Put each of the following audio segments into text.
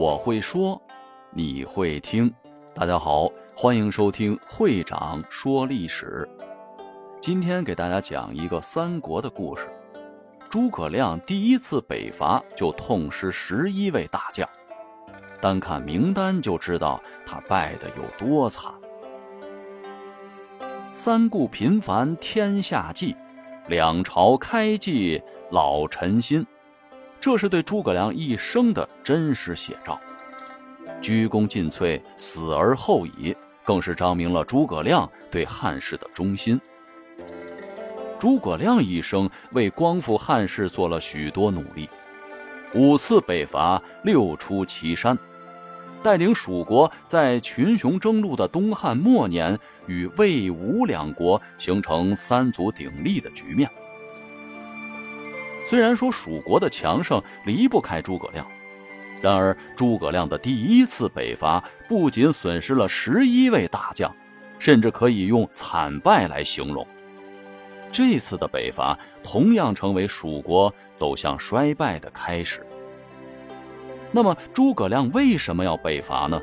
我会说，你会听。大家好，欢迎收听会长说历史。今天给大家讲一个三国的故事。诸葛亮第一次北伐就痛失十一位大将，单看名单就知道他败得有多惨。三顾频繁天下计，两朝开济老臣心。这是对诸葛亮一生的真实写照，鞠躬尽瘁，死而后已，更是彰明了诸葛亮对汉室的忠心。诸葛亮一生为光复汉室做了许多努力，五次北伐，六出祁山，带领蜀国在群雄争路的东汉末年，与魏、吴两国形成三足鼎立的局面。虽然说蜀国的强盛离不开诸葛亮，然而诸葛亮的第一次北伐不仅损失了十一位大将，甚至可以用惨败来形容。这次的北伐同样成为蜀国走向衰败的开始。那么诸葛亮为什么要北伐呢？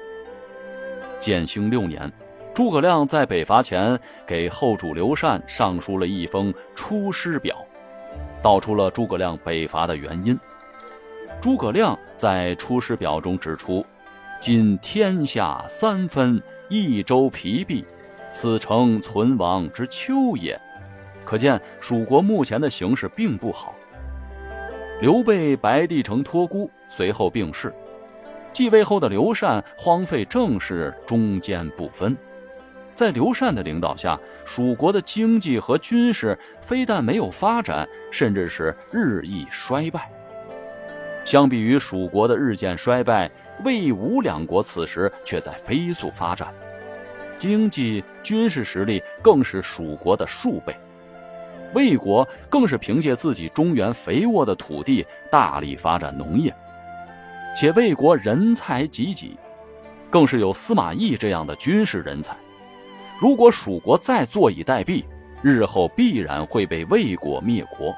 建兴六年，诸葛亮在北伐前给后主刘禅上书了一封出师表。道出了诸葛亮北伐的原因。诸葛亮在《出师表》中指出：“今天下三分，益州疲弊，此诚存亡之秋也。”可见蜀国目前的形势并不好。刘备白帝城托孤，随后病逝。继位后的刘禅荒废政事，中间不分。在刘禅的领导下，蜀国的经济和军事非但没有发展，甚至是日益衰败。相比于蜀国的日渐衰败，魏、吴两国此时却在飞速发展，经济、军事实力更是蜀国的数倍。魏国更是凭借自己中原肥沃的土地，大力发展农业，且魏国人才济济，更是有司马懿这样的军事人才。如果蜀国再坐以待毙，日后必然会被魏国灭国。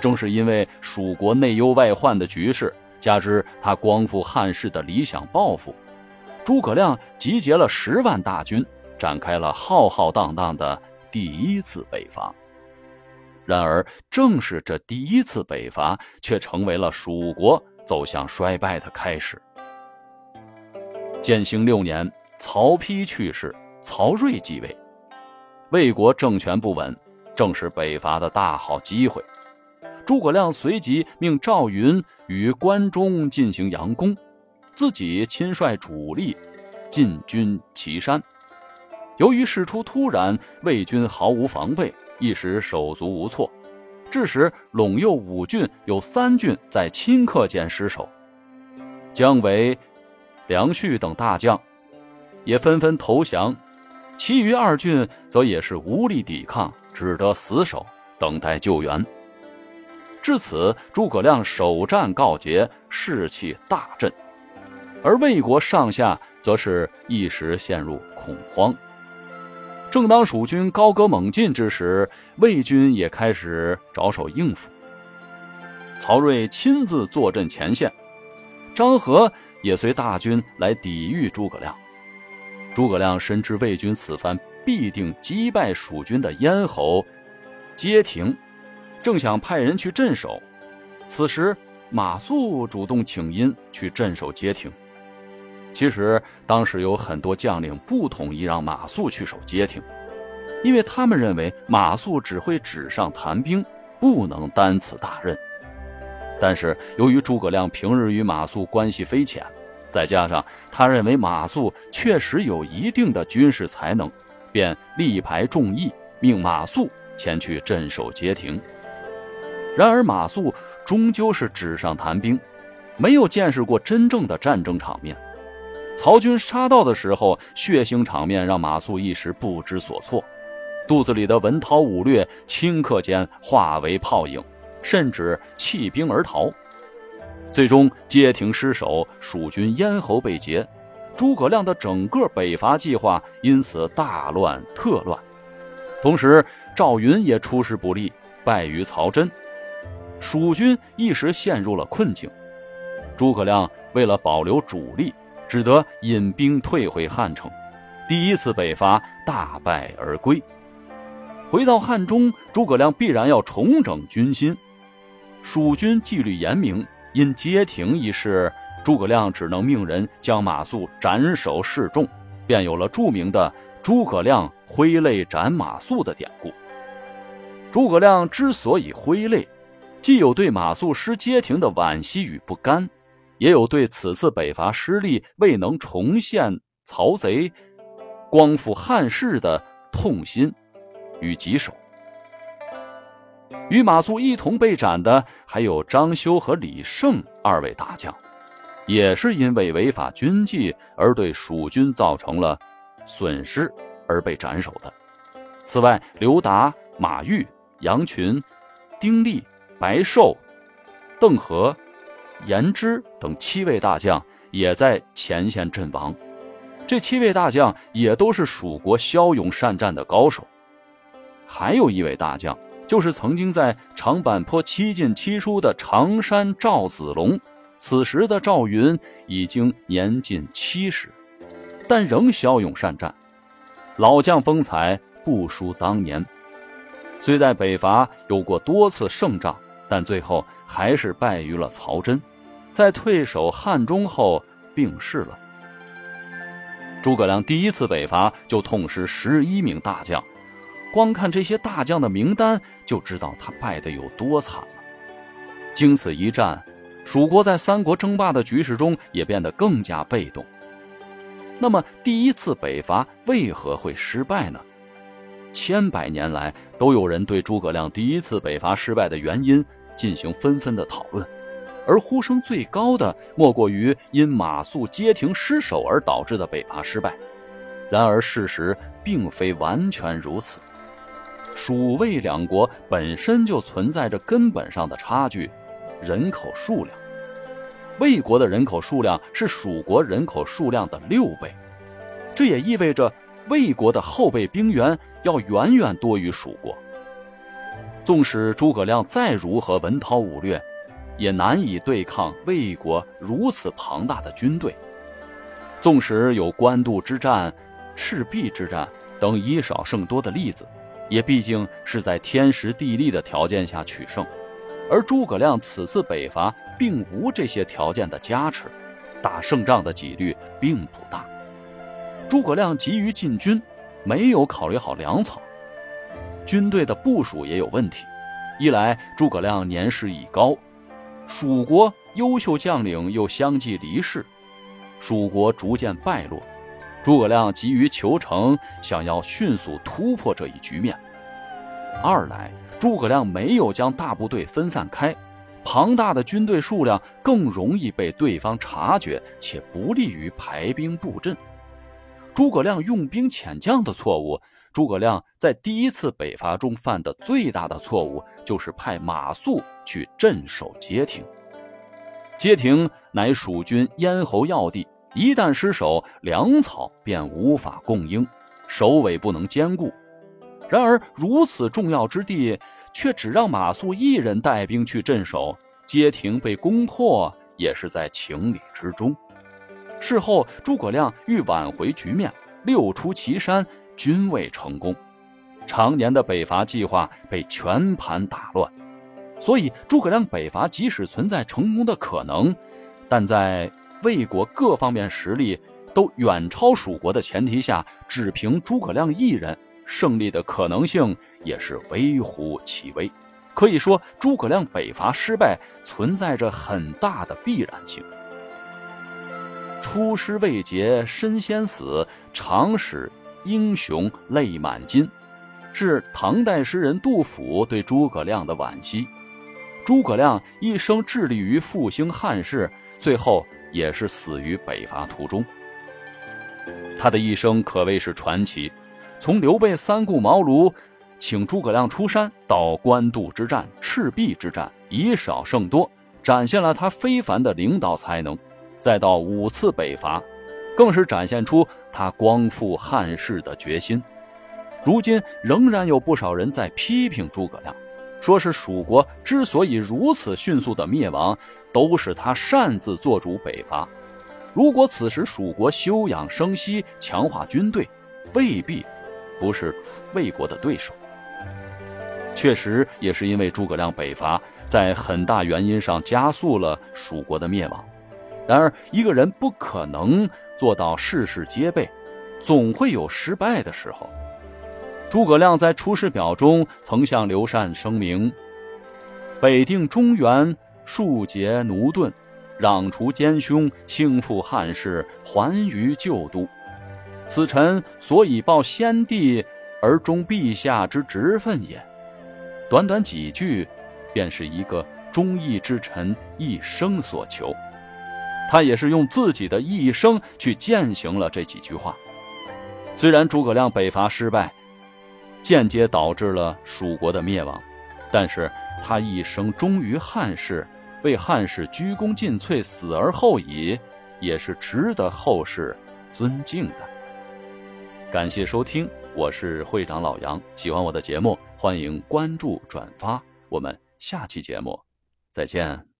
正是因为蜀国内忧外患的局势，加之他光复汉室的理想抱负，诸葛亮集结了十万大军，展开了浩浩荡荡的第一次北伐。然而，正是这第一次北伐，却成为了蜀国走向衰败的开始。建兴六年，曹丕去世。曹睿继位，魏国政权不稳，正是北伐的大好机会。诸葛亮随即命赵云与关中进行佯攻，自己亲率主力进军祁山。由于事出突然，魏军毫无防备，一时手足无措，致使陇右五郡有三郡在顷刻间失守。姜维、梁旭等大将也纷纷投降。其余二郡则也是无力抵抗，只得死守，等待救援。至此，诸葛亮首战告捷，士气大振，而魏国上下则是一时陷入恐慌。正当蜀军高歌猛进之时，魏军也开始着手应付。曹睿亲自坐镇前线，张合也随大军来抵御诸葛亮。诸葛亮深知魏军此番必定击败蜀军的咽喉，街亭，正想派人去镇守。此时，马谡主动请缨去镇守街亭。其实，当时有很多将领不同意让马谡去守街亭，因为他们认为马谡只会纸上谈兵，不能担此大任。但是，由于诸葛亮平日与马谡关系匪浅。再加上他认为马谡确实有一定的军事才能，便力排众议，命马谡前去镇守街亭。然而马谡终究是纸上谈兵，没有见识过真正的战争场面。曹军杀到的时候，血腥场面让马谡一时不知所措，肚子里的文韬武略顷刻间化为泡影，甚至弃兵而逃。最终，街亭失守，蜀军咽喉被劫，诸葛亮的整个北伐计划因此大乱特乱。同时，赵云也出师不利，败于曹真，蜀军一时陷入了困境。诸葛亮为了保留主力，只得引兵退回汉城。第一次北伐大败而归。回到汉中，诸葛亮必然要重整军心。蜀军纪律严明，因街亭一事，诸葛亮只能命人将马谡斩首示众，便有了著名的“诸葛亮挥泪斩马谡”的典故。诸葛亮之所以挥泪，既有对马谡失街亭的惋惜与不甘，也有对此次北伐失利未能重现曹贼、光复汉室的痛心与棘手。与马谡一同被斩的还有张修和李胜二位大将，也是因为违法军纪而对蜀军造成了损失而被斩首的。此外，刘达、马玉。杨群、丁力、白寿、邓和、严之等七位大将也在前线阵亡。这七位大将也都是蜀国骁勇善战的高手。还有一位大将，就是曾经在长坂坡七进七出的常山赵子龙。此时的赵云已经年近七十，但仍骁勇善战，老将风采不输当年。虽在北伐有过多次胜仗，但最后还是败于了曹真，在退守汉中后病逝了。诸葛亮第一次北伐就痛失十一名大将，光看这些大将的名单就知道他败得有多惨了。经此一战，蜀国在三国争霸的局势中也变得更加被动。那么，第一次北伐为何会失败呢？千百年来，都有人对诸葛亮第一次北伐失败的原因进行纷纷的讨论，而呼声最高的莫过于因马谡街亭失守而导致的北伐失败。然而，事实并非完全如此。蜀魏两国本身就存在着根本上的差距，人口数量，魏国的人口数量是蜀国人口数量的六倍，这也意味着。魏国的后备兵员要远远多于蜀国。纵使诸葛亮再如何文韬武略，也难以对抗魏国如此庞大的军队。纵使有官渡之战、赤壁之战等以少胜多的例子，也毕竟是在天时地利的条件下取胜。而诸葛亮此次北伐并无这些条件的加持，打胜仗的几率并不大。诸葛亮急于进军，没有考虑好粮草，军队的部署也有问题。一来，诸葛亮年事已高，蜀国优秀将领又相继离世，蜀国逐渐败落。诸葛亮急于求成，想要迅速突破这一局面。二来，诸葛亮没有将大部队分散开，庞大的军队数量更容易被对方察觉，且不利于排兵布阵。诸葛亮用兵遣将的错误，诸葛亮在第一次北伐中犯的最大的错误，就是派马谡去镇守街亭。街亭乃蜀军咽喉要地，一旦失守，粮草便无法供应，首尾不能兼顾。然而如此重要之地，却只让马谡一人带兵去镇守，街亭被攻破也是在情理之中。事后，诸葛亮欲挽回局面，六出祁山，均未成功。常年的北伐计划被全盘打乱，所以诸葛亮北伐即使存在成功的可能，但在魏国各方面实力都远超蜀国的前提下，只凭诸葛亮一人胜利的可能性也是微乎其微。可以说，诸葛亮北伐失败存在着很大的必然性。出师未捷身先死，常使英雄泪满襟，是唐代诗人杜甫对诸葛亮的惋惜。诸葛亮一生致力于复兴汉室，最后也是死于北伐途中。他的一生可谓是传奇，从刘备三顾茅庐请诸葛亮出山，到官渡之战、赤壁之战，以少胜多，展现了他非凡的领导才能。再到五次北伐，更是展现出他光复汉室的决心。如今仍然有不少人在批评诸葛亮，说是蜀国之所以如此迅速的灭亡，都是他擅自做主北伐。如果此时蜀国休养生息，强化军队，未必不是魏国的对手。确实，也是因为诸葛亮北伐，在很大原因上加速了蜀国的灭亡。然而，一个人不可能做到事事皆备，总会有失败的时候。诸葛亮在《出师表》中曾向刘禅声明：“北定中原，庶竭奴钝，攘除奸凶，兴复汉室，还于旧都。此臣所以报先帝而忠陛下之职分也。”短短几句，便是一个忠义之臣一生所求。他也是用自己的一生去践行了这几句话。虽然诸葛亮北伐失败。间接导致了蜀国的灭亡，但是他一生忠于汉室，为汉室鞠躬尽瘁，死而后已，也是值得后世尊敬的。感谢收听，我是会长老杨。喜欢我的节目，欢迎关注转发。我们下期节目再见。